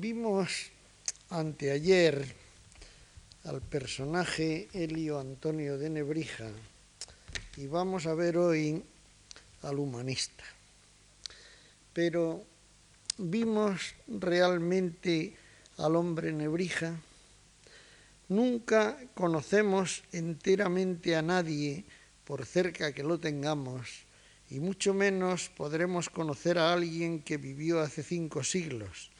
vimos anteayer al personaje Helio Antonio de Nebrija y vamos a ver hoy al humanista. Pero vimos realmente al hombre Nebrija. Nunca conocemos enteramente a nadie por cerca que lo tengamos y mucho menos podremos conocer a alguien que vivió hace cinco siglos,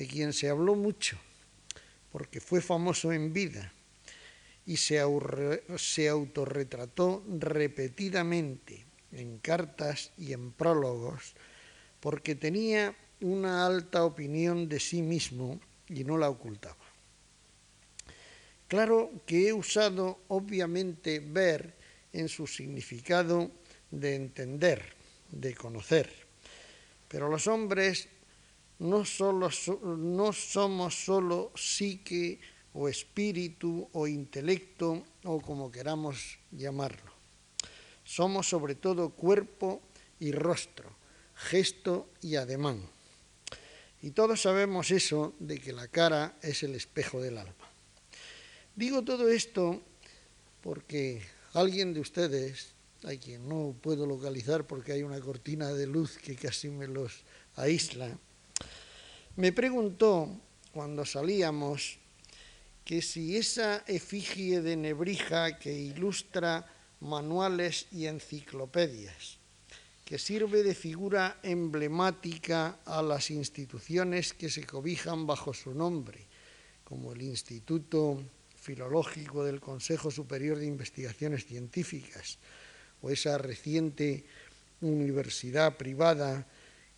de quien se habló mucho, porque fue famoso en vida y se, se autorretrató repetidamente en cartas y en prólogos, porque tenía una alta opinión de sí mismo y no la ocultaba. Claro que he usado obviamente ver en su significado de entender, de conocer. Pero los hombres no, solo, no somos solo psique o espíritu o intelecto o como queramos llamarlo. Somos sobre todo cuerpo y rostro, gesto y ademán. Y todos sabemos eso de que la cara es el espejo del alma. Digo todo esto porque alguien de ustedes hay quien no puedo localizar porque hay una cortina de luz que casi me los aísla, me preguntó cuando salíamos que si esa efigie de Nebrija que ilustra manuales y enciclopedias, que sirve de figura emblemática a las instituciones que se cobijan bajo su nombre, como el Instituto Filológico del Consejo Superior de Investigaciones Científicas, o esa reciente universidad privada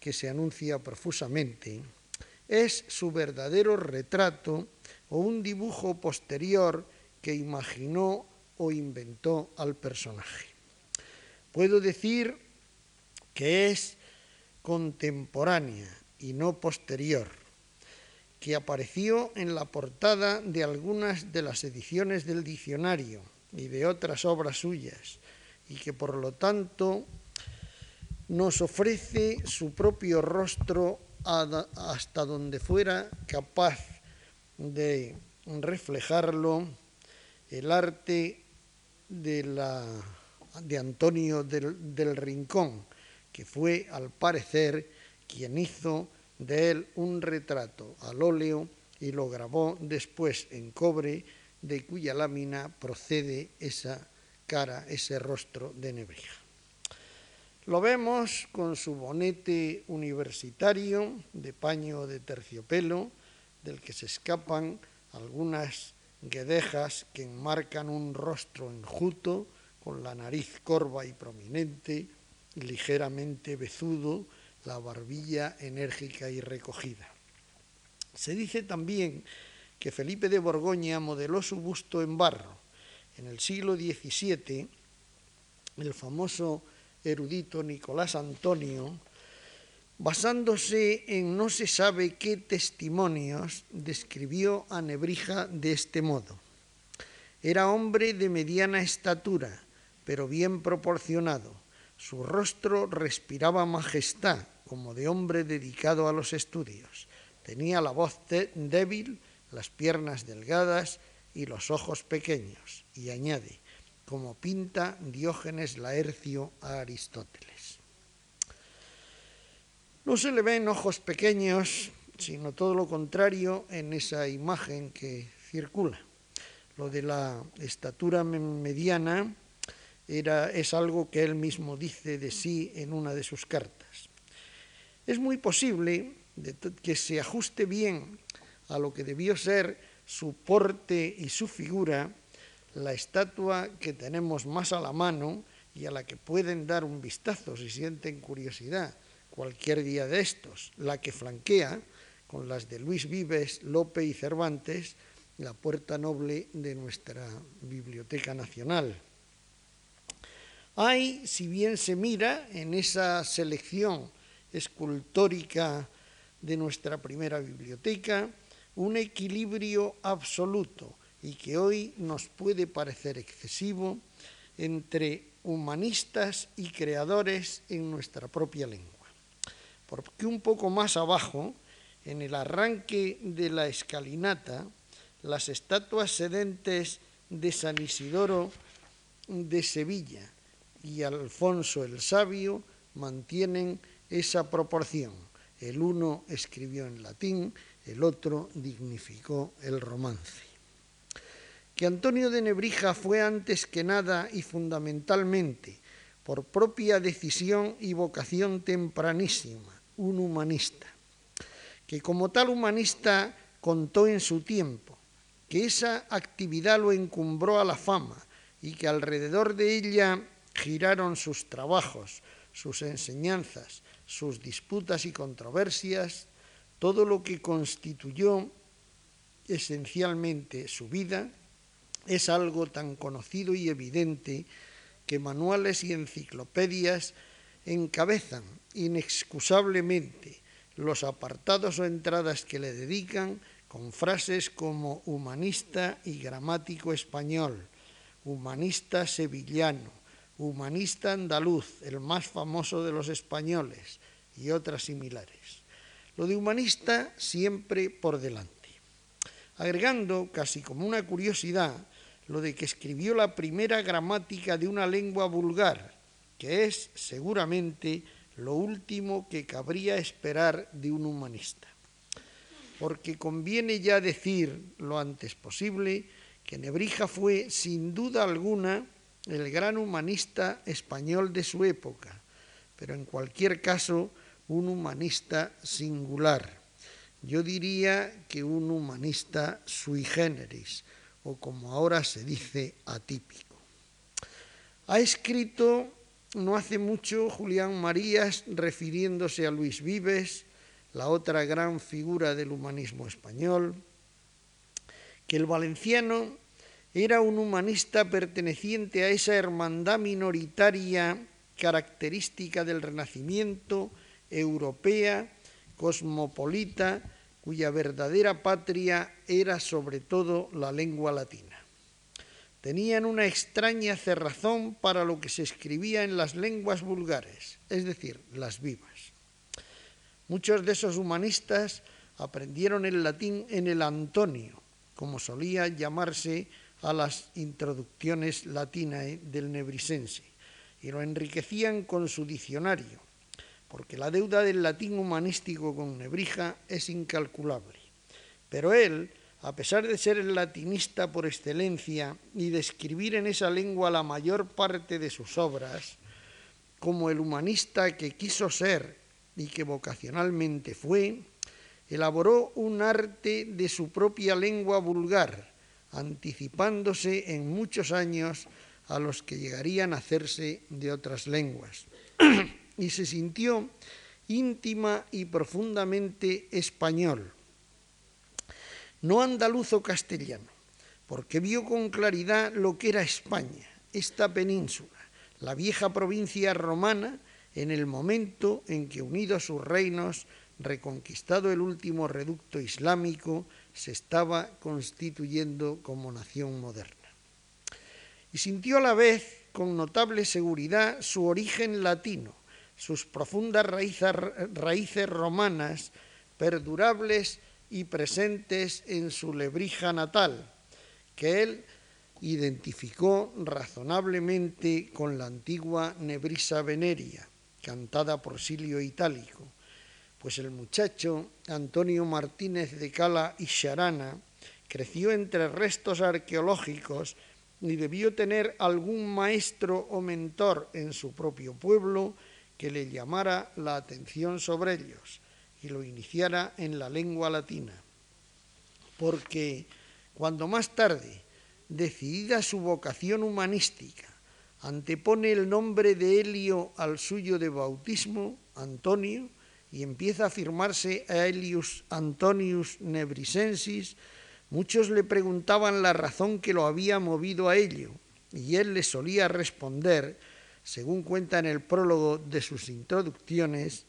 que se anuncia profusamente, es su verdadero retrato o un dibujo posterior que imaginó o inventó al personaje. Puedo decir que es contemporánea y no posterior, que apareció en la portada de algunas de las ediciones del diccionario y de otras obras suyas, y que por lo tanto nos ofrece su propio rostro hasta donde fuera capaz de reflejarlo el arte de, la, de Antonio del, del Rincón, que fue al parecer quien hizo de él un retrato al óleo y lo grabó después en cobre, de cuya lámina procede esa cara, ese rostro de Nebrija. Lo vemos con su bonete universitario de paño de terciopelo, del que se escapan algunas guedejas que enmarcan un rostro enjuto, con la nariz corva y prominente, ligeramente bezudo, la barbilla enérgica y recogida. Se dice también que Felipe de Borgoña modeló su busto en barro, en el siglo XVII, el famoso erudito Nicolás Antonio, basándose en no se sabe qué testimonios, describió a Nebrija de este modo. Era hombre de mediana estatura, pero bien proporcionado. Su rostro respiraba majestad, como de hombre dedicado a los estudios. Tenía la voz débil, las piernas delgadas y los ojos pequeños, y añade, como pinta Diógenes Laercio a Aristóteles. No se le ven ojos pequeños, sino todo lo contrario en esa imagen que circula. Lo de la estatura mediana era, es algo que él mismo dice de sí en una de sus cartas. Es muy posible que se ajuste bien a lo que debió ser su porte y su figura, la estatua que tenemos más a la mano y a la que pueden dar un vistazo si sienten curiosidad cualquier día de estos, la que flanquea con las de Luis Vives, Lope y Cervantes, la puerta noble de nuestra Biblioteca Nacional. Hay, si bien se mira en esa selección escultórica de nuestra primera biblioteca, un equilibrio absoluto y que hoy nos puede parecer excesivo entre humanistas y creadores en nuestra propia lengua. Porque un poco más abajo, en el arranque de la escalinata, las estatuas sedentes de San Isidoro de Sevilla y Alfonso el Sabio mantienen esa proporción. El uno escribió en latín, el otro dignificó el romance. Que Antonio de Nebrija fue antes que nada y fundamentalmente, por propia decisión y vocación tempranísima, un humanista, que como tal humanista contó en su tiempo, que esa actividad lo encumbró a la fama y que alrededor de ella giraron sus trabajos, sus enseñanzas, sus disputas y controversias, todo lo que constituyó esencialmente su vida, es algo tan conocido y evidente que manuales y enciclopedias encabezan inexcusablemente los apartados o entradas que le dedican con frases como humanista y gramático español, humanista sevillano, humanista andaluz, el más famoso de los españoles, y otras similares. Lo de humanista siempre por delante. Agregando, casi como una curiosidad, lo de que escribió la primera gramática de una lengua vulgar, que es seguramente lo último que cabría esperar de un humanista. Porque conviene ya decir lo antes posible que Nebrija fue, sin duda alguna, el gran humanista español de su época, pero en cualquier caso un humanista singular. Yo diría que un humanista sui generis, o como ahora se dice, atípico. Ha escrito no hace mucho Julián Marías refiriéndose a Luis Vives, la otra gran figura del humanismo español, que el valenciano era un humanista perteneciente a esa hermandad minoritaria característica del Renacimiento, europea, cosmopolita, cuya verdadera patria era sobre todo la lengua latina. Tenían una extraña cerrazón para lo que se escribía en las lenguas vulgares, es decir, las vivas. Muchos de esos humanistas aprendieron el latín en el Antonio, como solía llamarse a las introducciones latinae del nebrisense y lo enriquecían con su diccionario, porque la deuda del latín humanístico con Nebrija es incalculable. Pero él, a pesar de ser el latinista por excelencia y de escribir en esa lengua la mayor parte de sus obras, como el humanista que quiso ser y que vocacionalmente fue, elaboró un arte de su propia lengua vulgar, anticipándose en muchos años a los que llegarían a hacerse de otras lenguas. y se sintió íntima y profundamente español, no andaluz o castellano, porque vio con claridad lo que era España, esta península, la vieja provincia romana, en el momento en que unidos sus reinos, reconquistado el último reducto islámico, se estaba constituyendo como nación moderna. Y sintió a la vez con notable seguridad su origen latino, sus profundas raíces, raíces romanas, perdurables y presentes en su lebrija natal, que él identificó razonablemente con la antigua Nebrisa Veneria, cantada por Silio Itálico, pues el muchacho Antonio Martínez de Cala y Charana creció entre restos arqueológicos y debió tener algún maestro o mentor en su propio pueblo que le llamara la atención sobre ellos y lo iniciara en la lengua latina. Porque cuando más tarde, decidida su vocación humanística, antepone el nombre de Helio al suyo de bautismo, Antonio, y empieza a firmarse Aelius Antonius Nebrisensis, muchos le preguntaban la razón que lo había movido a ello, y él les solía responder, según cuenta en el prólogo de sus introducciones,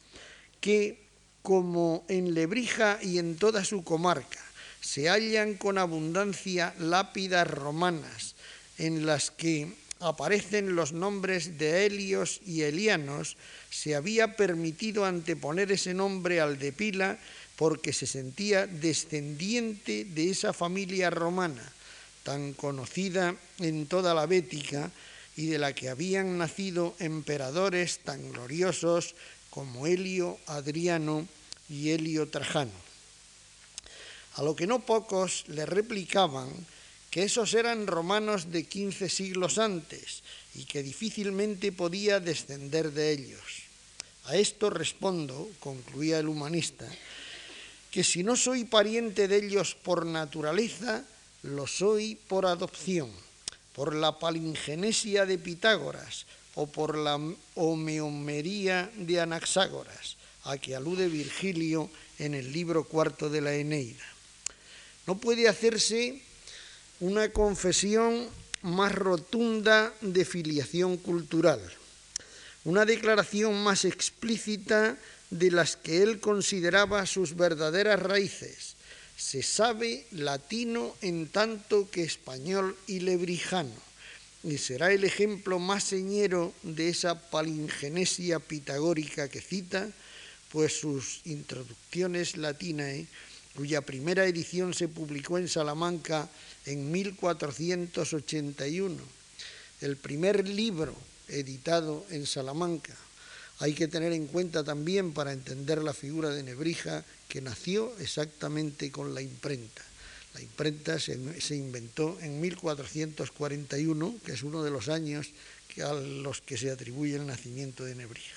que como en Lebrija y en toda su comarca. Se hallan con abundancia lápidas romanas en las que aparecen los nombres de Helios y Elianos, se había permitido anteponer ese nombre al de Pila, porque se sentía descendiente de esa familia romana, tan conocida en toda la Bética y de la que habían nacido emperadores tan gloriosos como Helio, Adriano y Helio Trajano. A lo que no pocos le replicaban que esos eran romanos de quince siglos antes y que difícilmente podía descender de ellos. A esto respondo, concluía el humanista, que si no soy pariente de ellos por naturaleza, lo soy por adopción, por la palingenesia de Pitágoras o por la homeomería de Anaxágoras, a que alude Virgilio en el libro cuarto de la Eneida. No puede hacerse una confesión más rotunda de filiación cultural, una declaración más explícita de las que él consideraba sus verdaderas raíces. Se sabe latino en tanto que español y lebrijano, y será el ejemplo más señero de esa palingenesia pitagórica que cita, pues sus introducciones latinae, cuya primera edición se publicó en Salamanca en 1481, el primer libro editado en Salamanca. Hay que tener en cuenta también para entender la figura de Nebrija que nació exactamente con la imprenta. La imprenta se, inventó en 1441, que es uno de los años a los que se atribuye el nacimiento de Nebrija.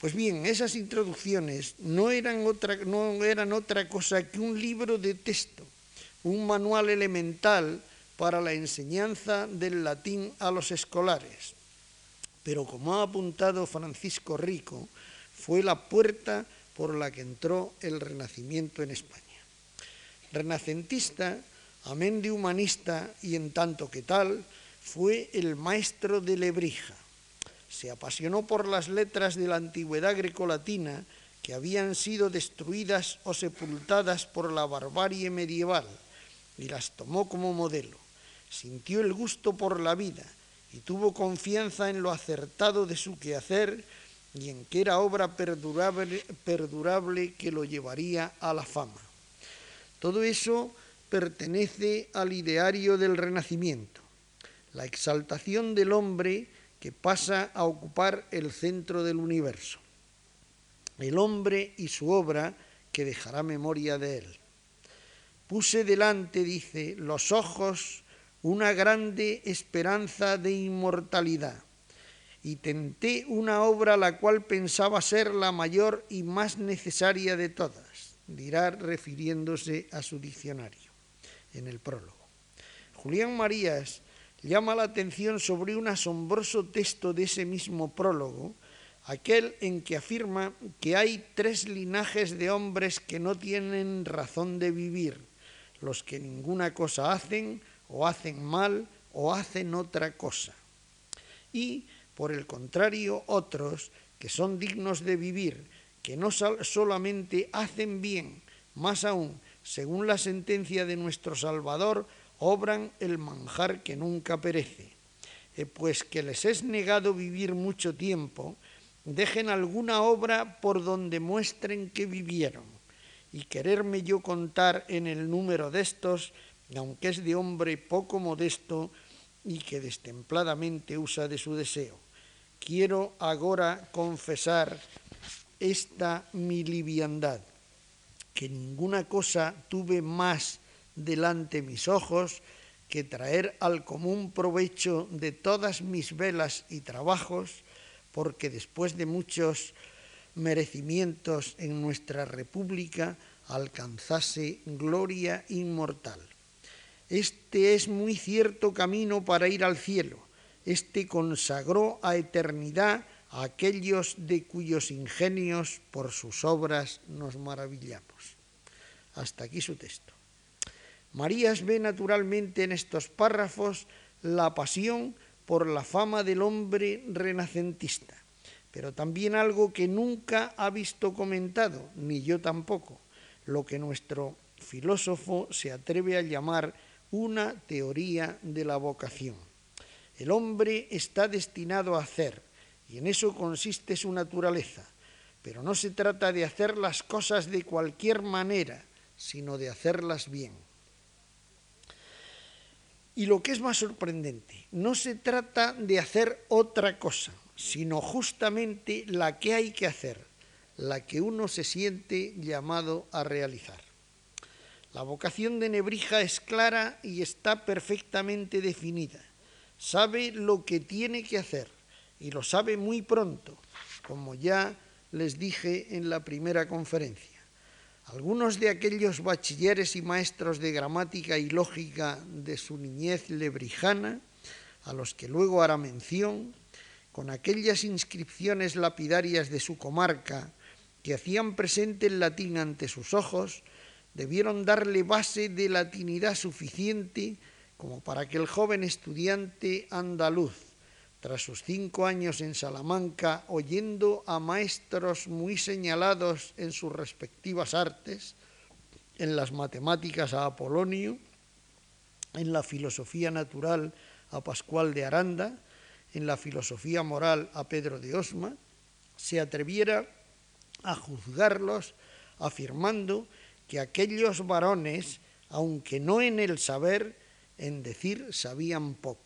Pues bien, esas introducciones no eran otra, no eran otra cosa que un libro de texto un manual elemental para la enseñanza del latín a los escolares. Pero como ha apuntado Francisco Rico, fue la puerta por la que entró el Renacimiento en España. Renacentista, amén de humanista y en tanto que tal, fue el maestro de Lebrija. Se apasionó por las letras de la antigüedad grecolatina que habían sido destruidas o sepultadas por la barbarie medieval y las tomó como modelo. Sintió el gusto por la vida y tuvo confianza en lo acertado de su quehacer y en que era obra perdurable, perdurable que lo llevaría a la fama. Todo eso pertenece al ideario del Renacimiento, la exaltación del hombre que pasa a ocupar el centro del universo, el hombre y su obra que dejará memoria de él. Puse delante, dice, los ojos una grande esperanza de inmortalidad y tenté una obra la cual pensaba ser la mayor y más necesaria de todas, dirá refiriéndose a su diccionario en el prólogo. Julián Marías llama la atención sobre un asombroso texto de ese mismo prólogo, aquel en que afirma que hay tres linajes de hombres que no tienen razón de vivir los que ninguna cosa hacen o hacen mal o hacen otra cosa. Y, por el contrario, otros que son dignos de vivir, que no solamente hacen bien, más aún, según la sentencia de nuestro Salvador, obran el manjar que nunca perece. Eh, pues que les es negado vivir mucho tiempo, dejen alguna obra por donde muestren que vivieron y quererme yo contar en el número de estos, aunque es de hombre poco modesto y que destempladamente usa de su deseo. Quiero ahora confesar esta mi liviandad, que ninguna cosa tuve más delante mis ojos que traer al común provecho de todas mis velas y trabajos, porque después de muchos merecimientos en nuestra república alcanzase gloria inmortal. Este es muy cierto camino para ir al cielo. Este consagró a eternidad aquellos de cuyos ingenios por sus obras nos maravillamos. Hasta aquí su texto. Marías ve naturalmente en estos párrafos la pasión por la fama del hombre renacentista pero también algo que nunca ha visto comentado, ni yo tampoco, lo que nuestro filósofo se atreve a llamar una teoría de la vocación. El hombre está destinado a hacer, y en eso consiste su naturaleza, pero no se trata de hacer las cosas de cualquier manera, sino de hacerlas bien. Y lo que es más sorprendente, no se trata de hacer otra cosa, sino justamente la que hay que hacer, la que uno se siente llamado a realizar. La vocación de Nebrija es clara y está perfectamente definida. Sabe lo que tiene que hacer y lo sabe muy pronto, como ya les dije en la primera conferencia. Algunos de aquellos bachilleres y maestros de gramática y lógica de su niñez lebrijana, a los que luego hará mención, con aquellas inscripciones lapidarias de su comarca que hacían presente el latín ante sus ojos, debieron darle base de latinidad suficiente como para que el joven estudiante andaluz, tras sus cinco años en Salamanca, oyendo a maestros muy señalados en sus respectivas artes, en las matemáticas a Apolonio, en la filosofía natural a Pascual de Aranda, en la filosofía moral a Pedro de Osma, se atreviera a juzgarlos afirmando que aquellos varones, aunque no en el saber, en decir sabían poco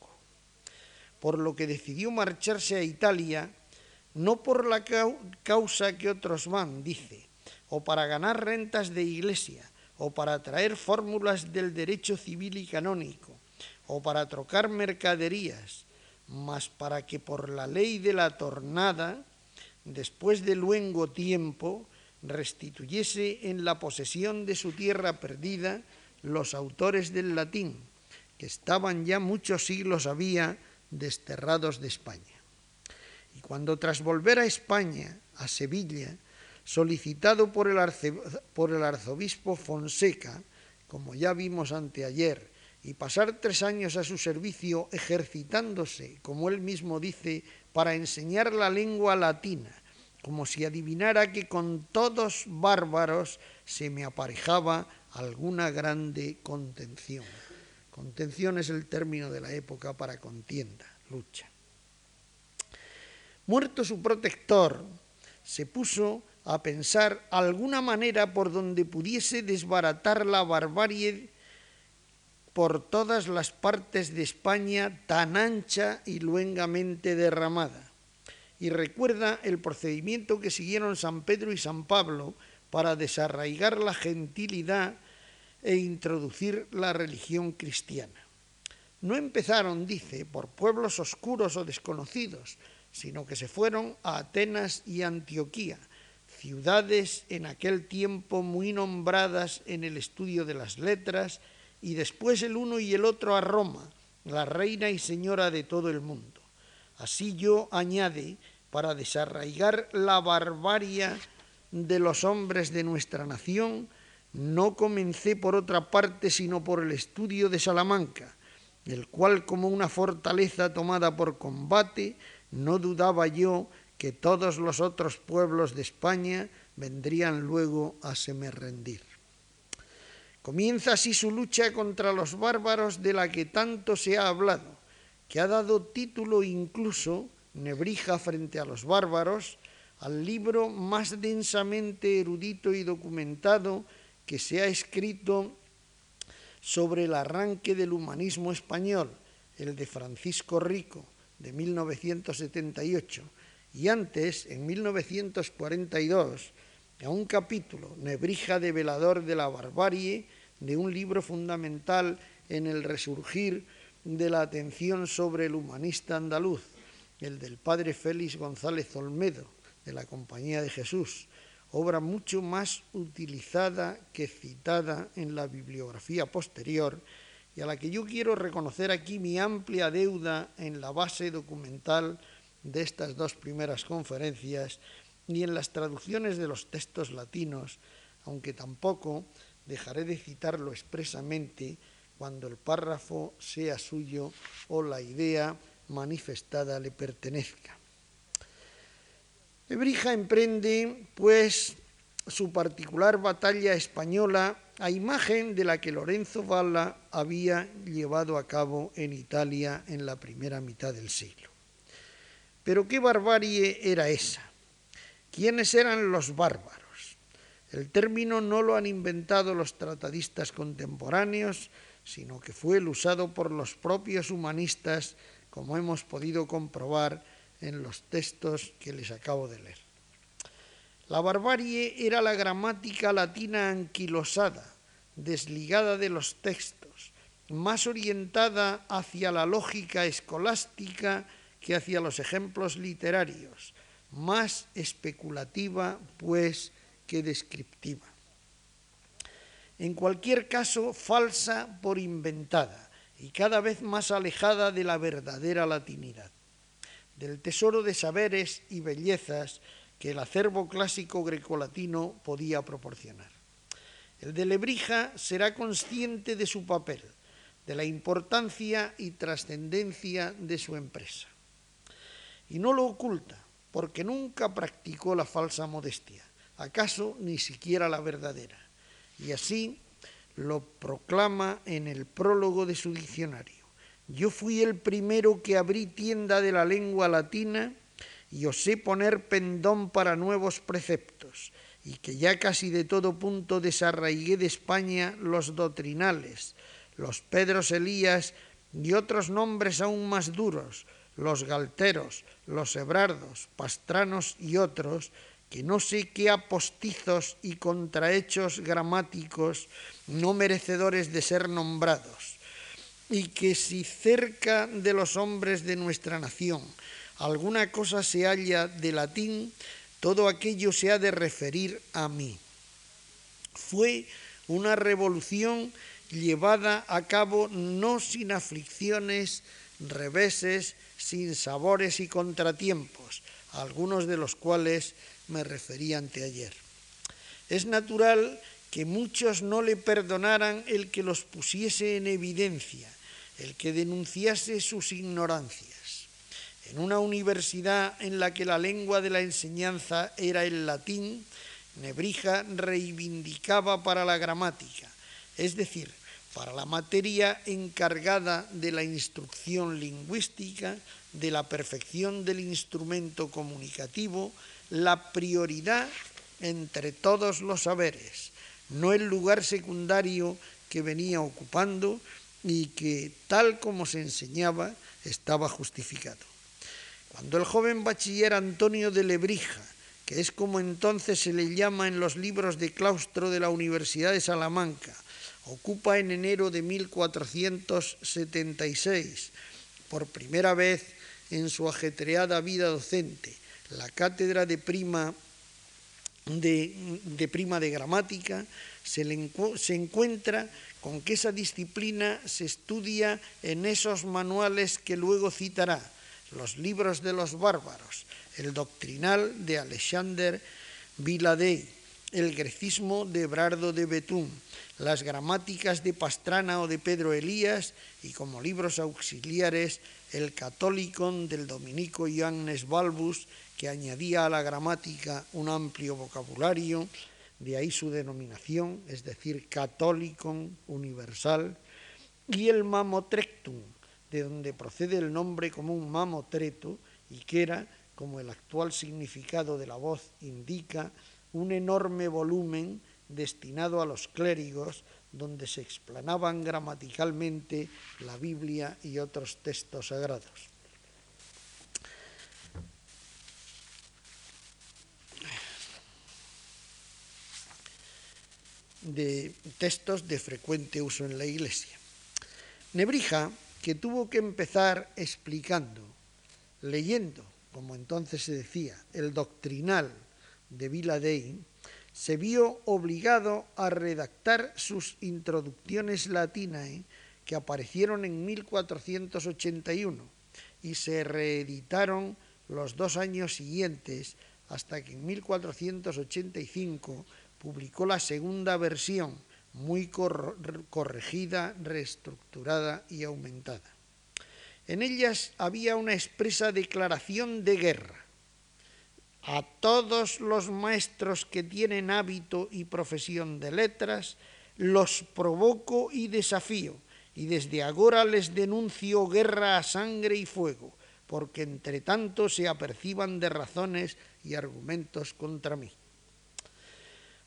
por lo que decidió marcharse a Italia, no por la causa que otros van, dice, o para ganar rentas de iglesia, o para traer fórmulas del derecho civil y canónico, o para trocar mercaderías, mas para que por la ley de la tornada, después de luengo tiempo, restituyese en la posesión de su tierra perdida los autores del latín, que estaban ya muchos siglos había desterrados de España. Y cuando tras volver a España, a Sevilla, solicitado por el, arzobispo Fonseca, como ya vimos anteayer, y pasar tres años a su servicio ejercitándose, como él mismo dice, para enseñar la lengua latina, como si adivinara que con todos bárbaros se me aparejaba alguna grande contención. Contención es el término de la época para contienda, lucha. Muerto su protector, se puso a pensar alguna manera por donde pudiese desbaratar la barbarie por todas las partes de España tan ancha y luengamente derramada. Y recuerda el procedimiento que siguieron San Pedro y San Pablo para desarraigar la gentilidad e introducir la religión cristiana. No empezaron, dice, por pueblos oscuros o desconocidos, sino que se fueron a Atenas y Antioquía, ciudades en aquel tiempo muy nombradas en el estudio de las letras, y después el uno y el otro a Roma, la reina y señora de todo el mundo. Así yo añade, para desarraigar la barbarie de los hombres de nuestra nación, no comencé por otra parte sino por el estudio de Salamanca, el cual como una fortaleza tomada por combate, no dudaba yo que todos los otros pueblos de España vendrían luego a rendir. Comienza así su lucha contra los bárbaros de la que tanto se ha hablado, que ha dado título incluso, Nebrija frente a los bárbaros, al libro más densamente erudito y documentado que se ha escrito sobre el arranque del humanismo español, el de Francisco Rico, de 1978, y antes, en 1942, a un capítulo, Nebrija de Velador de la Barbarie, de un libro fundamental en el resurgir de la atención sobre el humanista andaluz, el del padre Félix González Olmedo, de la Compañía de Jesús, obra mucho más utilizada que citada en la bibliografía posterior y a la que yo quiero reconocer aquí mi amplia deuda en la base documental de estas dos primeras conferencias y en las traducciones de los textos latinos, aunque tampoco dejaré de citarlo expresamente cuando el párrafo sea suyo o la idea manifestada le pertenezca. Ebrija emprende, pues, su particular batalla española a imagen de la que Lorenzo Valla había llevado a cabo en Italia en la primera mitad del siglo. Pero qué barbarie era esa. ¿Quiénes eran los bárbaros? El término no lo han inventado los tratadistas contemporáneos, sino que fue el usado por los propios humanistas, como hemos podido comprobar en los textos que les acabo de leer. La barbarie era la gramática latina anquilosada, desligada de los textos, más orientada hacia la lógica escolástica que hacia los ejemplos literarios, más especulativa, pues, que descriptiva. En cualquier caso, falsa por inventada y cada vez más alejada de la verdadera latinidad, del tesoro de saberes y bellezas que el acervo clásico grecolatino podía proporcionar. El de Lebrija será consciente de su papel, de la importancia y trascendencia de su empresa. Y no lo oculta, porque nunca practicó la falsa modestia, acaso ni siquiera la verdadera. Y así lo proclama en el prólogo de su diccionario. Yo fui el primero que abrí tienda de la lengua latina y osé poner pendón para nuevos preceptos, y que ya casi de todo punto desarraigué de España los doctrinales, los Pedros Elías y otros nombres aún más duros, los galteros, los hebrardos, pastranos y otros, que no sé qué apostizos y contrahechos gramáticos no merecedores de ser nombrados, y que si cerca de los hombres de nuestra nación alguna cosa se halla de latín, todo aquello se ha de referir a mí. Fue una revolución llevada a cabo no sin aflicciones, reveses, sin sabores y contratiempos, algunos de los cuales me referí anteayer. Es natural que muchos no le perdonaran el que los pusiese en evidencia, el que denunciase sus ignorancias. En una universidad en la que la lengua de la enseñanza era el latín, Nebrija reivindicaba para la gramática, es decir, para la materia encargada de la instrucción lingüística, de la perfección del instrumento comunicativo, la prioridad entre todos los saberes, no el lugar secundario que venía ocupando y que, tal como se enseñaba, estaba justificado. Cuando el joven bachiller Antonio de Lebrija, que es como entonces se le llama en los libros de claustro de la Universidad de Salamanca, ocupa en enero de 1476, por primera vez en su ajetreada vida docente, la cátedra de prima de, prima de gramática, se, se encuentra con que esa disciplina se estudia en esos manuales que luego citará los libros de los bárbaros, el doctrinal de Alexander Viladey, el grecismo de Brardo de Betún, las gramáticas de Pastrana o de Pedro Elías y como libros auxiliares el Catholicon del dominico Ioannes Balbus, que añadía a la gramática un amplio vocabulario, de ahí su denominación, es decir, Catholicon universal, y el Mamotrectum, de donde procede el nombre común mamotreto y que era, como el actual significado de la voz indica, un enorme volumen destinado a los clérigos donde se explanaban gramaticalmente la Biblia y otros textos sagrados. De textos de frecuente uso en la Iglesia. Nebrija que tuvo que empezar explicando, leyendo, como entonces se decía, el doctrinal de Viladey, se vio obligado a redactar sus introducciones latinae que aparecieron en 1481 y se reeditaron los dos años siguientes hasta que en 1485 publicó la segunda versión muy corregida, reestructurada y aumentada. En ellas había una expresa declaración de guerra a todos los maestros que tienen hábito y profesión de letras, los provoco y desafío, y desde ahora les denuncio guerra a sangre y fuego, porque entre tanto se aperciban de razones y argumentos contra mí.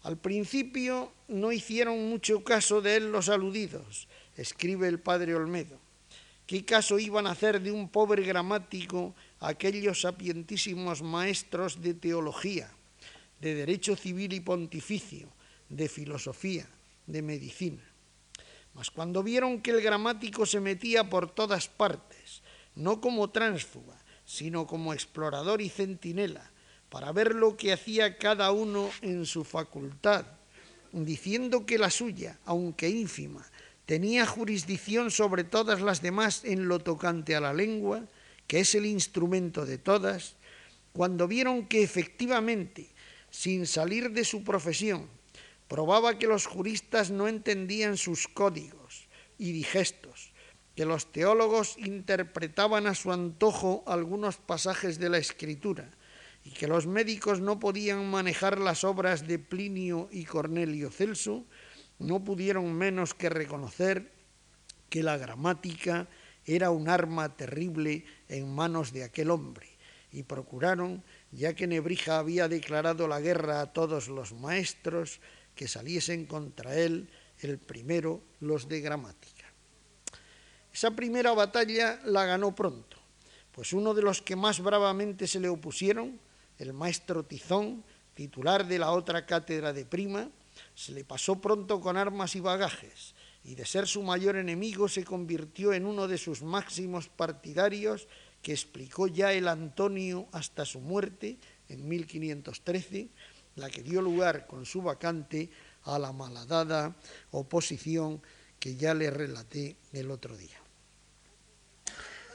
Al principio no hicieron mucho caso de él los aludidos, escribe el padre Olmedo. ¿Qué caso iban a hacer de un pobre gramático aquellos sapientísimos maestros de teología, de derecho civil y pontificio, de filosofía, de medicina? Mas cuando vieron que el gramático se metía por todas partes, no como tránsfuga, sino como explorador y centinela, para ver lo que hacía cada uno en su facultad, diciendo que la suya, aunque ínfima, tenía jurisdicción sobre todas las demás en lo tocante a la lengua, que es el instrumento de todas, cuando vieron que efectivamente, sin salir de su profesión, probaba que los juristas no entendían sus códigos y digestos, que los teólogos interpretaban a su antojo algunos pasajes de la escritura, y que los médicos no podían manejar las obras de Plinio y Cornelio Celso, no pudieron menos que reconocer que la gramática era un arma terrible en manos de aquel hombre, y procuraron, ya que Nebrija había declarado la guerra a todos los maestros, que saliesen contra él el primero los de gramática. Esa primera batalla la ganó pronto, pues uno de los que más bravamente se le opusieron, el maestro Tizón, titular de la otra cátedra de Prima, se le pasó pronto con armas y bagajes, y de ser su mayor enemigo se convirtió en uno de sus máximos partidarios que explicó ya el Antonio hasta su muerte en 1513, la que dio lugar con su vacante a la malhadada oposición que ya le relaté el otro día.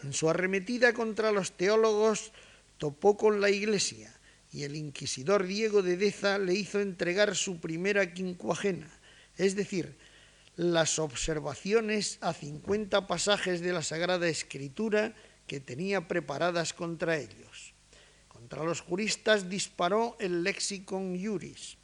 En su arremetida contra los teólogos topó con la Iglesia y el inquisidor Diego de Deza le hizo entregar su primera quincuagena, es decir, las observaciones a 50 pasajes de la Sagrada Escritura que tenía preparadas contra ellos. Contra los juristas disparó el Lexicon Juris,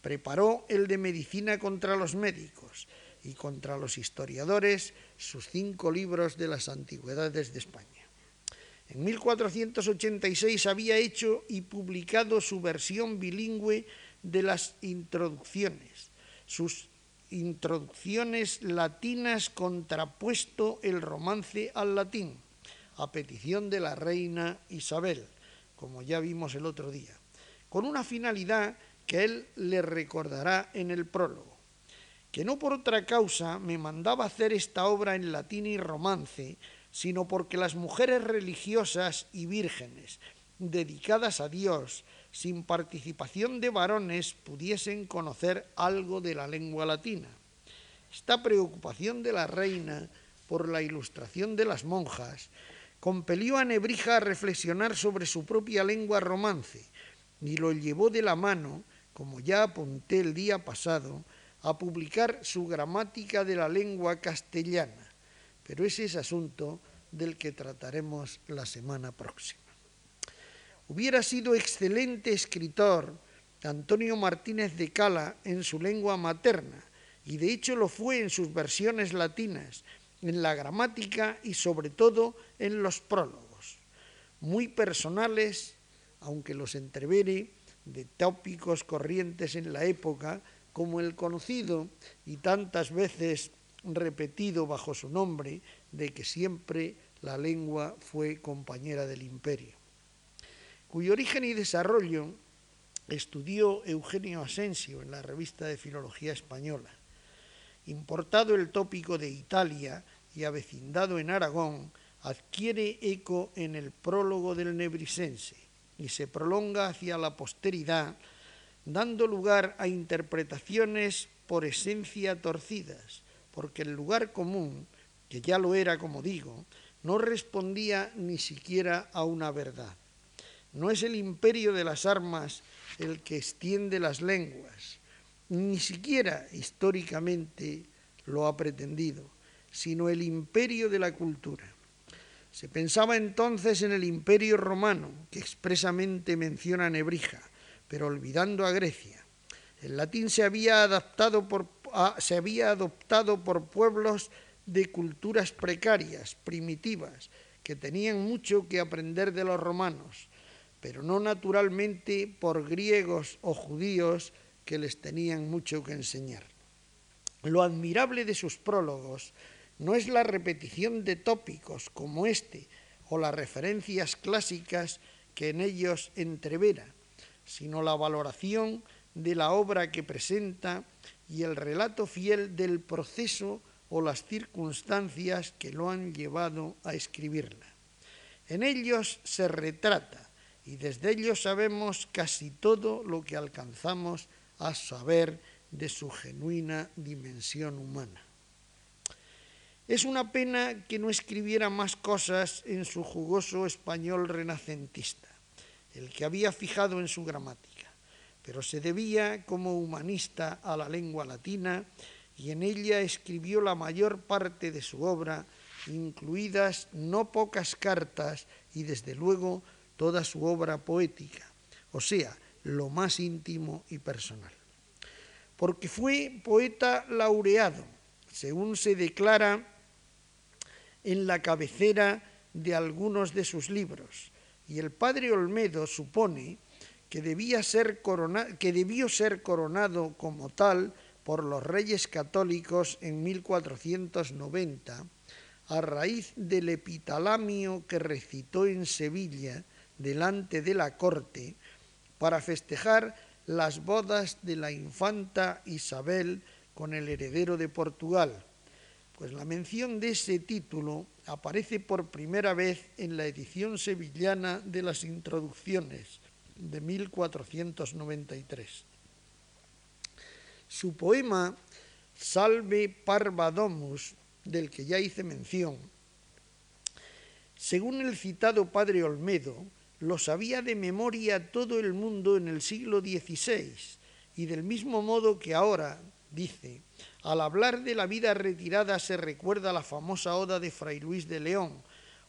preparó el de medicina contra los médicos y contra los historiadores sus cinco libros de las antigüedades de España. En 1486 había hecho y publicado su versión bilingüe de las introducciones, sus introducciones latinas contrapuesto el romance al latín, a petición de la reina Isabel, como ya vimos el otro día, con una finalidad que él le recordará en el prólogo, que no por otra causa me mandaba hacer esta obra en latín y romance, sino porque las mujeres religiosas y vírgenes dedicadas a Dios, sin participación de varones, pudiesen conocer algo de la lengua latina. Esta preocupación de la reina por la ilustración de las monjas compelió a Nebrija a reflexionar sobre su propia lengua romance y lo llevó de la mano, como ya apunté el día pasado, a publicar su gramática de la lengua castellana pero ese es asunto del que trataremos la semana próxima. Hubiera sido excelente escritor Antonio Martínez de Cala en su lengua materna, y de hecho lo fue en sus versiones latinas, en la gramática y sobre todo en los prólogos, muy personales, aunque los entrevere de tópicos corrientes en la época, como el conocido y tantas veces repetido bajo su nombre de que siempre la lengua fue compañera del imperio, cuyo origen y desarrollo estudió Eugenio Asensio en la revista de Filología Española. Importado el tópico de Italia y avecindado en Aragón, adquiere eco en el prólogo del Nebrisense y se prolonga hacia la posteridad, dando lugar a interpretaciones por esencia torcidas, porque el lugar común, que ya lo era como digo, no respondía ni siquiera a una verdad. No es el imperio de las armas el que extiende las lenguas, ni siquiera históricamente lo ha pretendido, sino el imperio de la cultura. Se pensaba entonces en el imperio romano, que expresamente menciona Nebrija, pero olvidando a Grecia. El latín se había adaptado por se había adoptado por pueblos de culturas precarias, primitivas, que tenían mucho que aprender de los romanos, pero no naturalmente por griegos o judíos que les tenían mucho que enseñar. Lo admirable de sus prólogos no es la repetición de tópicos como este o las referencias clásicas que en ellos entrevera, sino la valoración de la obra que presenta y el relato fiel del proceso o las circunstancias que lo han llevado a escribirla. En ellos se retrata y desde ellos sabemos casi todo lo que alcanzamos a saber de su genuina dimensión humana. Es una pena que no escribiera más cosas en su jugoso español renacentista, el que había fijado en su gramática, pero se debía como humanista a la lengua latina y en ella escribió la mayor parte de su obra, incluidas no pocas cartas y desde luego toda su obra poética, o sea, lo más íntimo y personal. Porque fue poeta laureado, según se declara en la cabecera de algunos de sus libros, y el padre Olmedo supone que, debía ser que debió ser coronado como tal por los reyes católicos en 1490, a raíz del epitalamio que recitó en Sevilla delante de la corte para festejar las bodas de la infanta Isabel con el heredero de Portugal, pues la mención de ese título aparece por primera vez en la edición sevillana de las introducciones de 1493. Su poema Salve Parvadomus, del que ya hice mención, según el citado padre Olmedo, lo sabía de memoria todo el mundo en el siglo XVI, y del mismo modo que ahora, dice, al hablar de la vida retirada se recuerda la famosa oda de Fray Luis de León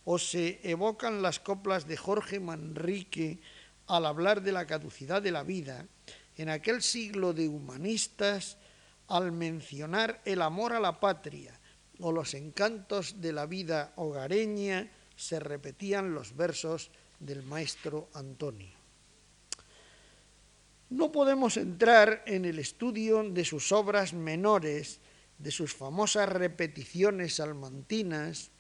o se evocan las coplas de Jorge Manrique al hablar de la caducidad de la vida. En aquel siglo de humanistas, al mencionar el amor a la patria o los encantos de la vida hogareña, se repetían los versos del maestro Antonio. No podemos entrar en el estudio de sus obras menores, de sus famosas repeticiones salmantinas,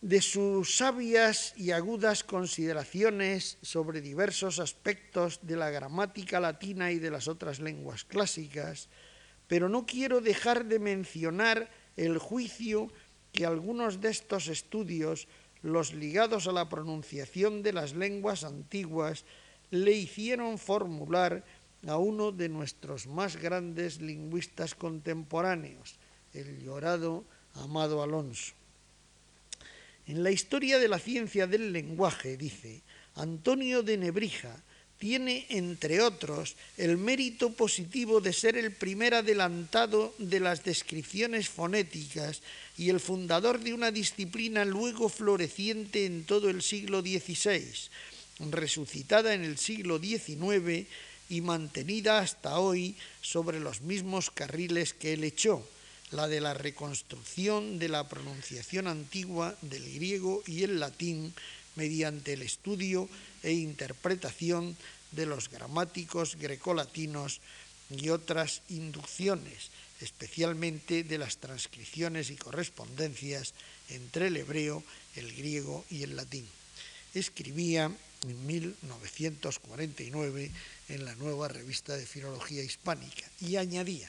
de sus sabias y agudas consideraciones sobre diversos aspectos de la gramática latina y de las otras lenguas clásicas, pero no quiero dejar de mencionar el juicio que algunos de estos estudios, los ligados a la pronunciación de las lenguas antiguas, le hicieron formular a uno de nuestros más grandes lingüistas contemporáneos, el llorado Amado Alonso. En la historia de la ciencia del lenguaje, dice, Antonio de Nebrija tiene, entre otros, el mérito positivo de ser el primer adelantado de las descripciones fonéticas y el fundador de una disciplina luego floreciente en todo el siglo XVI, resucitada en el siglo XIX y mantenida hasta hoy sobre los mismos carriles que él echó, la de la reconstrucción de la pronunciación antigua del griego y el latín mediante el estudio e interpretación de los gramáticos grecolatinos y otras inducciones, especialmente de las transcripciones y correspondencias entre el hebreo, el griego y el latín. Escribía en 1949 en la nueva revista de Filología Hispánica y añadía,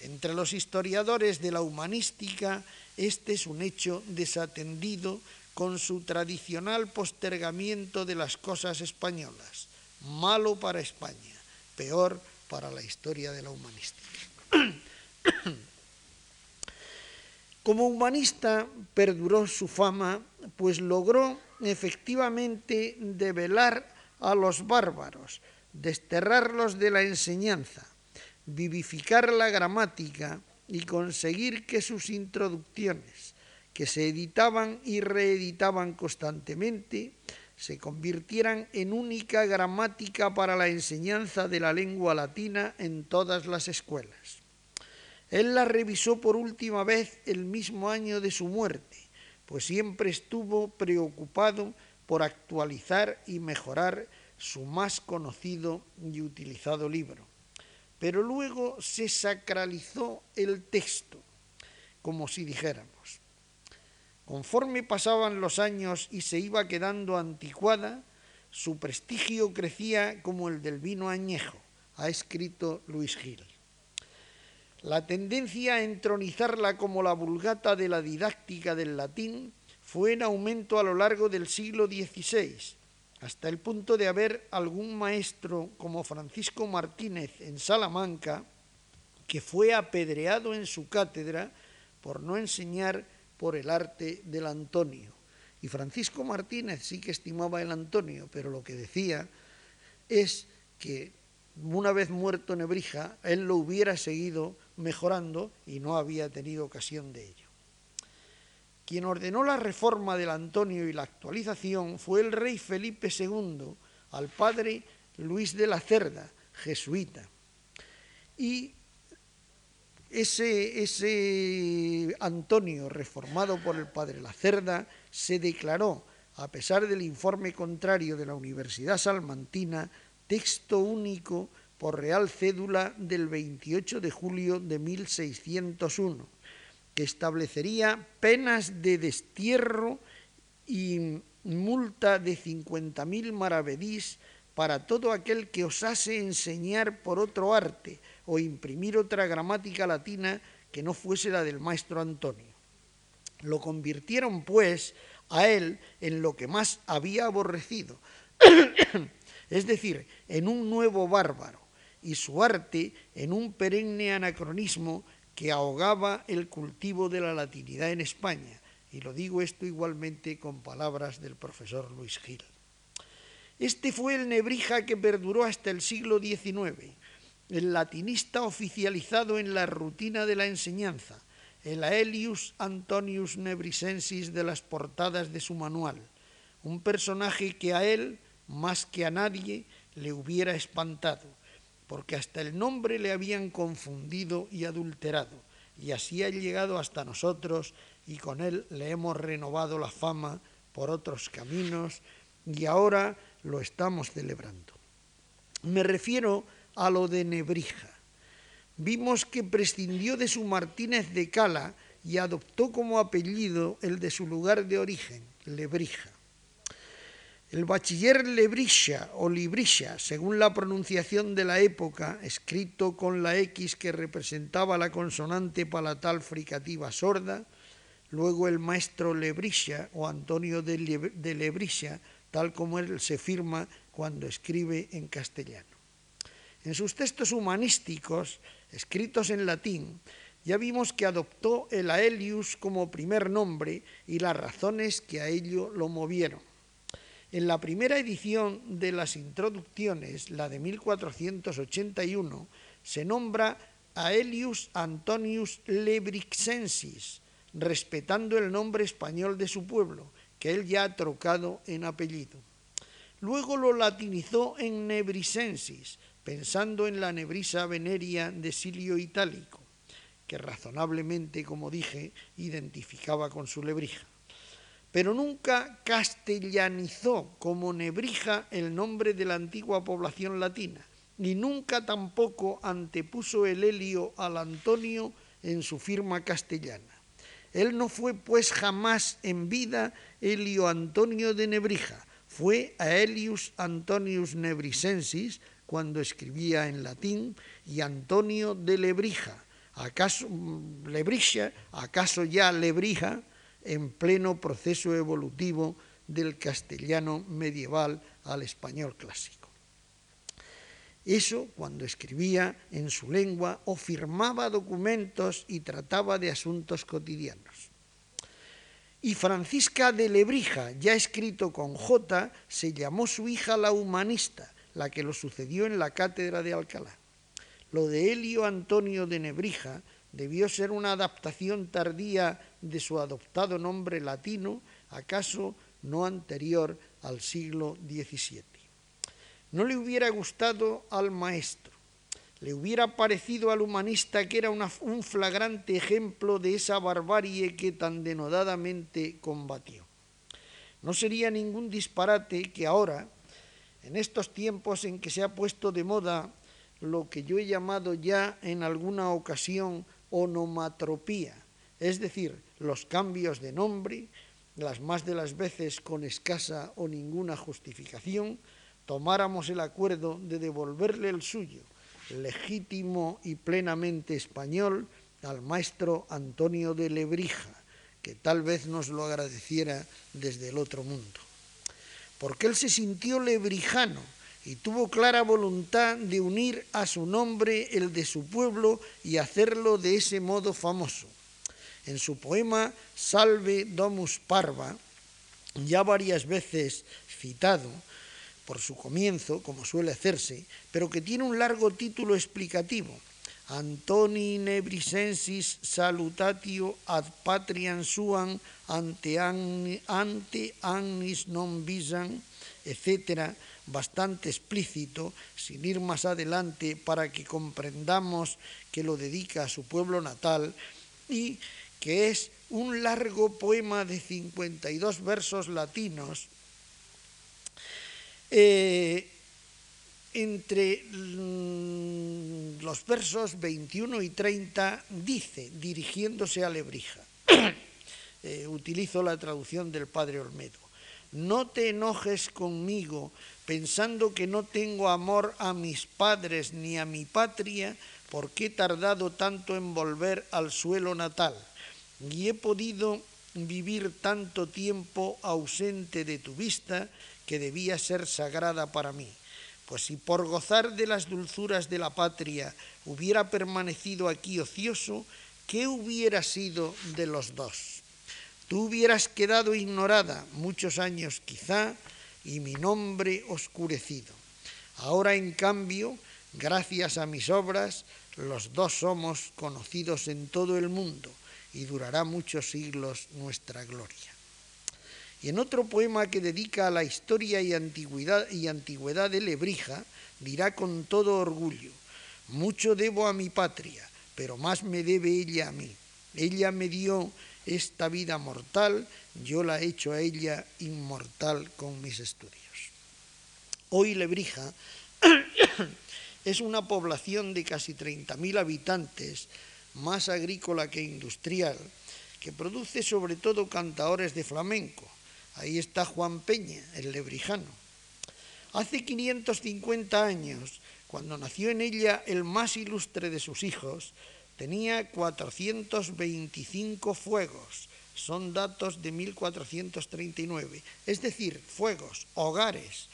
entre los historiadores de la humanística, este es un hecho desatendido con su tradicional postergamiento de las cosas españolas, malo para España, peor para la historia de la humanística. Como humanista perduró su fama, pues logró efectivamente develar a los bárbaros, desterrarlos de la enseñanza, vivificar la gramática y conseguir que sus introducciones, que se editaban y reeditaban constantemente, se convirtieran en única gramática para la enseñanza de la lengua latina en todas las escuelas. Él la revisó por última vez el mismo año de su muerte pues siempre estuvo preocupado por actualizar y mejorar su más conocido y utilizado libro. Pero luego se sacralizó el texto, como si dijéramos. Conforme pasaban los años y se iba quedando anticuada, su prestigio crecía como el del vino añejo, ha escrito Luis Gil. La tendencia a entronizarla como la vulgata de la didáctica del latín fue en aumento a lo largo del siglo XVI, hasta el punto de haber algún maestro como Francisco Martínez en Salamanca que fue apedreado en su cátedra por no enseñar por el arte del Antonio. Y Francisco Martínez sí que estimaba el Antonio, pero lo que decía es que una vez muerto Nebrija, él lo hubiera seguido mejorando y no había tenido ocasión de ello. Quien ordenó la reforma del Antonio y la actualización fue el rey Felipe II al padre Luis de la Cerda, jesuita. Y ese, Antonio, reformado por el padre La Cerda, se declaró, a pesar del informe contrario de la Universidad Salmantina, texto único por Real Cédula del 28 de julio de 1601, que establecería penas de destierro y multa de 50.000 maravedís para todo aquel que osase enseñar por otro arte o imprimir otra gramática latina que no fuese la del maestro Antonio. Lo convirtieron, pues, a él en lo que más había aborrecido, es decir, en un nuevo bárbaro, y su arte en un perenne anacronismo que ahogaba el cultivo de la latinidad en España. Y lo digo esto igualmente con palabras del profesor Luis Gil. Este fue el Nebrija que perduró hasta el siglo XIX, el latinista oficializado en la rutina de la enseñanza, el Aelius Antonius Nebrisensis de las portadas de su manual, un personaje que a él, más que a nadie, le hubiera espantado, porque hasta el nombre le habían confundido y adulterado, y así ha llegado hasta nosotros, y con él le hemos renovado la fama por otros caminos, y ahora lo estamos celebrando. Me refiero a lo de Nebrija. Vimos que prescindió de su Martínez de Cala y adoptó como apellido el de su lugar de origen, Lebrija. El bachiller Lebrisha o Librisha, según la pronunciación de la época, escrito con la X que representaba la consonante palatal fricativa sorda, luego el maestro Lebrisha o Antonio de Lebrisha, tal como él se firma cuando escribe en castellano. En sus textos humanísticos, escritos en latín, ya vimos que adoptó el Aelius como primer nombre y las razones que a ello lo movieron. En la primera edición de las introducciones, la de 1481, se nombra Aelius Antonius Lebrixensis, respetando el nombre español de su pueblo, que él ya ha trocado en apellido. Luego lo latinizó en Nebrisensis, pensando en la nebrisa veneria de Silio Itálico, que razonablemente, como dije, identificaba con su lebrija. Pero nunca castellanizó como nebrija el nombre de la antigua población latina, ni nunca tampoco antepuso el helio al Antonio en su firma castellana. Él no fue pues jamás en vida Helio Antonio de Nebrija, fue Aelius Antonius Nebrisensis, cuando escribía en latín, y Antonio de Lebrija, acaso Lebrija, acaso ya Lebrija, en pleno proceso evolutivo del castellano medieval al español clásico. Eso cuando escribía en su lengua o firmaba documentos y trataba de asuntos cotidianos. Y Francisca de Lebrija, ya escrito con J, se llamó su hija la humanista, la que lo sucedió en la cátedra de Alcalá. Lo de Helio Antonio de Nebrija debió ser una adaptación tardía de su adoptado nombre latino, acaso no anterior al siglo XVII. No le hubiera gustado al maestro, le hubiera parecido al humanista que era un flagrante ejemplo de esa barbarie que tan denodadamente combatió. No sería ningún disparate que ahora, en estos tiempos en que se ha puesto de moda lo que yo he llamado ya en alguna ocasión onomatropía, es decir, los cambios de nombre, las más de las veces con escasa o ninguna justificación, tomáramos el acuerdo de devolverle el suyo, legítimo y plenamente español, al maestro Antonio de Lebrija, que tal vez nos lo agradeciera desde el otro mundo. Porque él se sintió lebrijano y tuvo clara voluntad de unir a su nombre el de su pueblo y hacerlo de ese modo famoso. En su poema Salve Domus Parva, ya varias veces citado, por su comienzo, como suele hacerse, pero que tiene un largo título explicativo. Antoni nebrisensis salutatio ad patriam suam ante, ante annis non visan, etcétera, bastante explícito, sin ir más adelante, para que comprendamos que lo dedica a su pueblo natal y que es un largo poema de 52 versos latinos eh, entre mm, los versos 21 y 30 dice, dirigiéndose a Lebrija, eh, utilizo la traducción del padre Olmedo, no te enojes conmigo pensando que no tengo amor a mis padres ni a mi patria, porque he tardado tanto en volver al suelo natal y he podido vivir tanto tiempo ausente de tu vista que debía ser sagrada para mí. Pues si por gozar de las dulzuras de la patria hubiera permanecido aquí ocioso, ¿qué hubiera sido de los dos? Tú hubieras quedado ignorada muchos años quizá y mi nombre oscurecido. Ahora, en cambio, gracias a mis obras, los dos somos conocidos en todo el mundo y durará muchos siglos nuestra gloria. Y en otro poema que dedica a la historia y antigüedad, y antigüedad de Lebrija, dirá con todo orgullo, mucho debo a mi patria, pero más me debe ella a mí. Ella me dio esta vida mortal, yo la he hecho a ella inmortal con mis estudios. Hoy Lebrija es una población de casi 30.000 habitantes, más agrícola que industrial, que produce sobre todo cantaores de flamenco, Ahí está Juan Peña, el lebrijano. Hace 550 años, cuando nació en ella el más ilustre de sus hijos, tenía 425 fuegos. Son datos de 1439. Es decir, fuegos, hogares,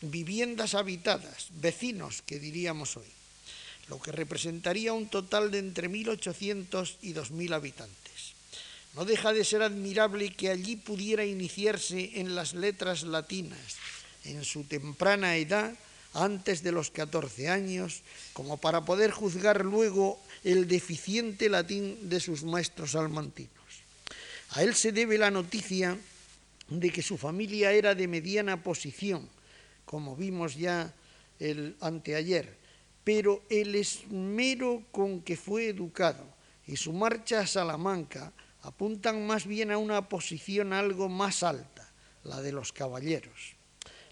viviendas habitadas, vecinos, que diríamos hoy. Lo que representaría un total de entre 1.800 y 2.000 habitantes. No deja de ser admirable que allí pudiera iniciarse en las letras latinas en su temprana edad, antes de los 14 años, como para poder juzgar luego el deficiente latín de sus maestros salmantinos. A él se debe la noticia de que su familia era de mediana posición, como vimos ya el anteayer, pero el esmero con que fue educado y su marcha a Salamanca apuntan más bien a una posición algo más alta, la de los caballeros.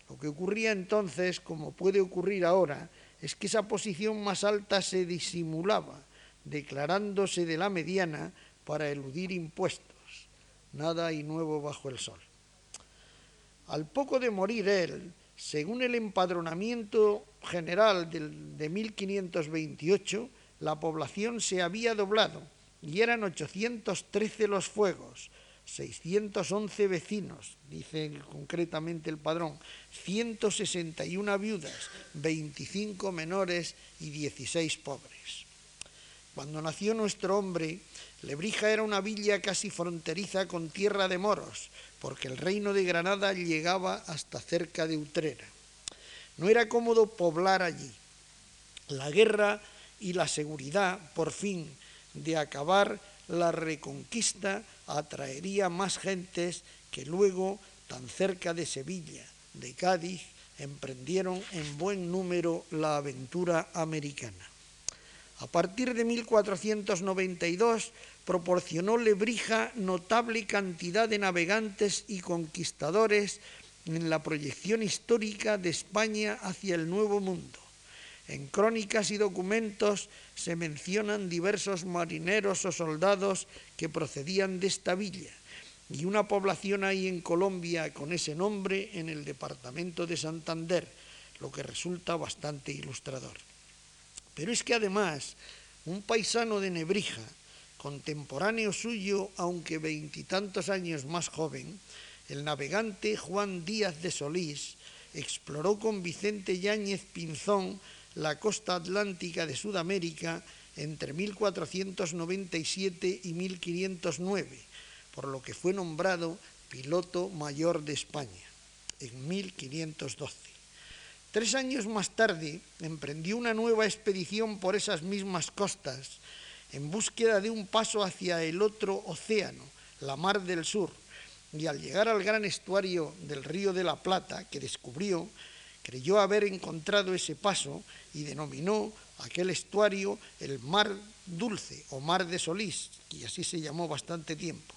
Lo que ocurría entonces, como puede ocurrir ahora, es que esa posición más alta se disimulaba, declarándose de la mediana para eludir impuestos. Nada y nuevo bajo el sol. Al poco de morir él, según el empadronamiento general de 1528, la población se había doblado y eran 813 los fuegos, 611 vecinos, dice concretamente el padrón, 161 viudas, 25 menores y 16 pobres. Cuando nació nuestro hombre, Lebrija era una villa casi fronteriza con tierra de moros, porque el reino de Granada llegaba hasta cerca de Utrera. No era cómodo poblar allí. La guerra y la seguridad, por fin, de acabar la reconquista atraería más gentes que luego, tan cerca de Sevilla, de Cádiz, emprendieron en buen número la aventura americana. A partir de 1492 proporcionó Lebrija notable cantidad de navegantes y conquistadores en la proyección histórica de España hacia el Nuevo Mundo. En crónicas y documentos se mencionan diversos marineros o soldados que procedían de esta villa y una población ahí en Colombia con ese nombre en el departamento de Santander, lo que resulta bastante ilustrador. Pero es que además un paisano de Nebrija, contemporáneo suyo, aunque veintitantos años más joven, el navegante Juan Díaz de Solís, exploró con Vicente Yáñez Pinzón la costa atlántica de Sudamérica entre 1497 y 1509, por lo que fue nombrado piloto mayor de España en 1512. Tres años más tarde emprendió una nueva expedición por esas mismas costas en búsqueda de un paso hacia el otro océano, la Mar del Sur, y al llegar al gran estuario del río de la Plata, que descubrió, creyó haber encontrado ese paso y denominó aquel estuario el Mar Dulce o Mar de Solís, y así se llamó bastante tiempo.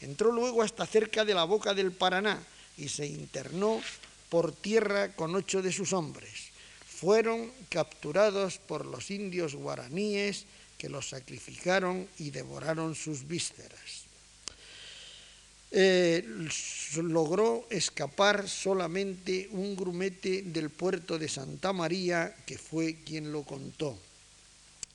Entró luego hasta cerca de la boca del Paraná y se internó por tierra con ocho de sus hombres. Fueron capturados por los indios guaraníes que los sacrificaron y devoraron sus vísceras. Eh, logró escapar solamente un grumete del puerto de Santa María, que fue quien lo contó.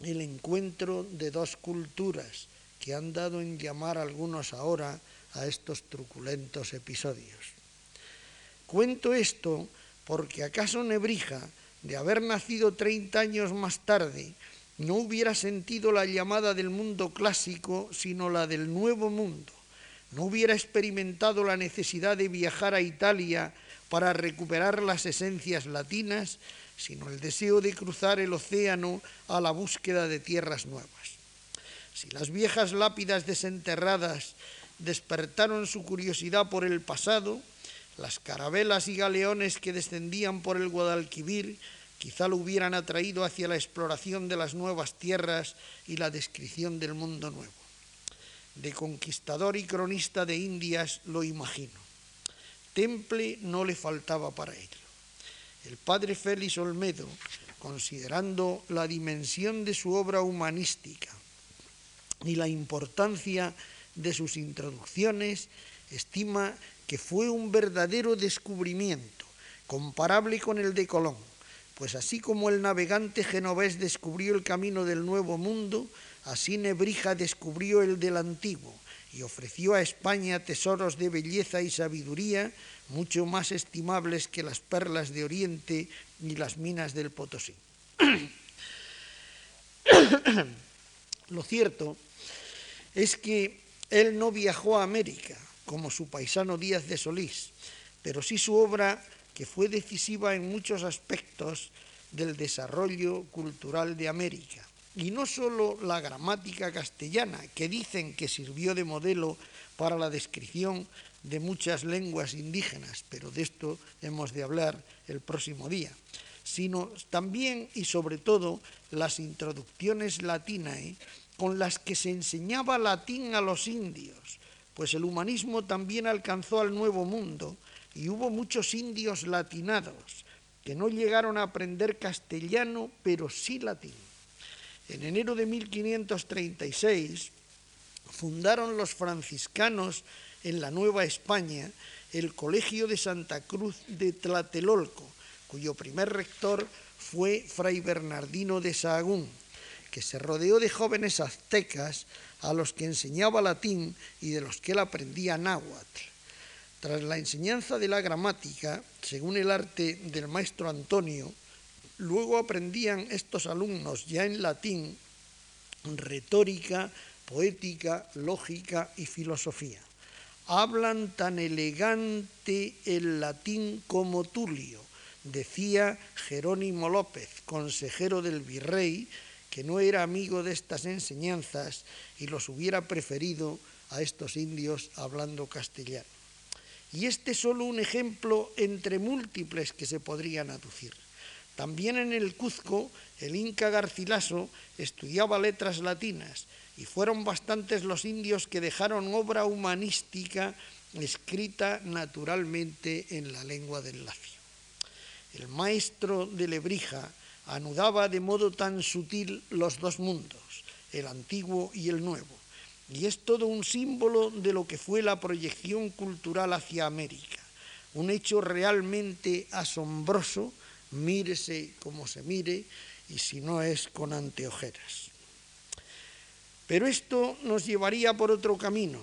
El encuentro de dos culturas que han dado en llamar algunos ahora a estos truculentos episodios. Cuento esto porque acaso Nebrija, de haber nacido 30 años más tarde, no hubiera sentido la llamada del mundo clásico, sino la del nuevo mundo. No hubiera experimentado la necesidad de viajar a Italia para recuperar las esencias latinas, sino el deseo de cruzar el océano a la búsqueda de tierras nuevas. Si las viejas lápidas desenterradas despertaron su curiosidad por el pasado, las carabelas y galeones que descendían por el Guadalquivir quizá lo hubieran atraído hacia la exploración de las nuevas tierras y la descripción del mundo nuevo. De conquistador y cronista de Indias lo imagino. Temple no le faltaba para ello. El padre Félix Olmedo, considerando la dimensión de su obra humanística y la importancia de sus introducciones, estima que fue un verdadero descubrimiento, comparable con el de Colón, pues así como el navegante genovés descubrió el camino del Nuevo Mundo, así Nebrija descubrió el del Antiguo y ofreció a España tesoros de belleza y sabiduría mucho más estimables que las perlas de Oriente ni las minas del Potosí. Lo cierto es que él no viajó a América, como su paisano Díaz de Solís, pero sí su obra que fue decisiva en muchos aspectos del desarrollo cultural de América. Y no solo la gramática castellana, que dicen que sirvió de modelo para la descripción de muchas lenguas indígenas, pero de esto hemos de hablar el próximo día, sino también y sobre todo las introducciones latinae con las que se enseñaba latín a los indios, pues el humanismo también alcanzó al Nuevo Mundo y hubo muchos indios latinados que no llegaron a aprender castellano, pero sí latín. En enero de 1536 fundaron los franciscanos en la Nueva España el Colegio de Santa Cruz de Tlatelolco, cuyo primer rector fue Fray Bernardino de Sahagún, que se rodeó de jóvenes aztecas a los que enseñaba latín y de los que él aprendía náhuatl. Tras la enseñanza de la gramática, según el arte del maestro Antonio, luego aprendían estos alumnos ya en latín retórica, poética, lógica y filosofía. Hablan tan elegante el latín como Tulio, decía Jerónimo López, consejero del virrey, que no era amigo de estas enseñanzas y los hubiera preferido a estos indios hablando castellano. Y este es solo un ejemplo entre múltiples que se podrían aducir. También en el Cuzco, el inca Garcilaso estudiaba letras latinas y fueron bastantes los indios que dejaron obra humanística escrita naturalmente en la lengua del lacio. El maestro de Lebrija anudaba de modo tan sutil los dos mundos, el antiguo y el nuevo, y es todo un símbolo de lo que fue la proyección cultural hacia América, un hecho realmente asombroso, mírese como se mire, y si no es con anteojeras. Pero esto nos llevaría por otro camino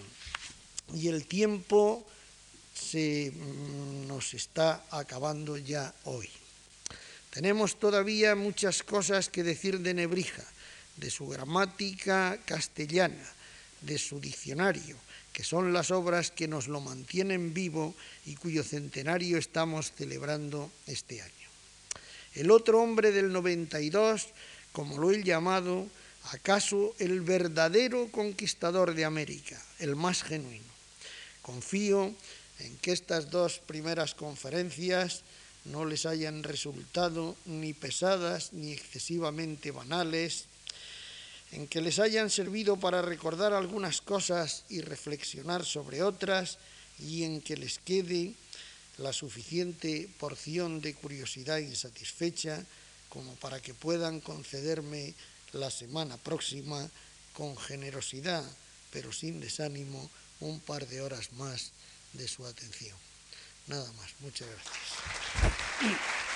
y el tiempo se mm, nos está acabando ya hoy. Tenemos todavía muchas cosas que decir de Nebrija, de su gramática castellana, de su diccionario, que son las obras que nos lo mantienen vivo y cuyo centenario estamos celebrando este año. El otro hombre del 92, como lo he llamado, acaso el verdadero conquistador de América, el más genuino. Confío en que estas dos primeras conferencias no les hayan resultado ni pesadas ni excesivamente banales, en que les hayan servido para recordar algunas cosas y reflexionar sobre otras y en que les quede la suficiente porción de curiosidad insatisfecha como para que puedan concederme la semana próxima con generosidad, pero sin desánimo, un par de horas más de su atención. Nada más, muchas gracias.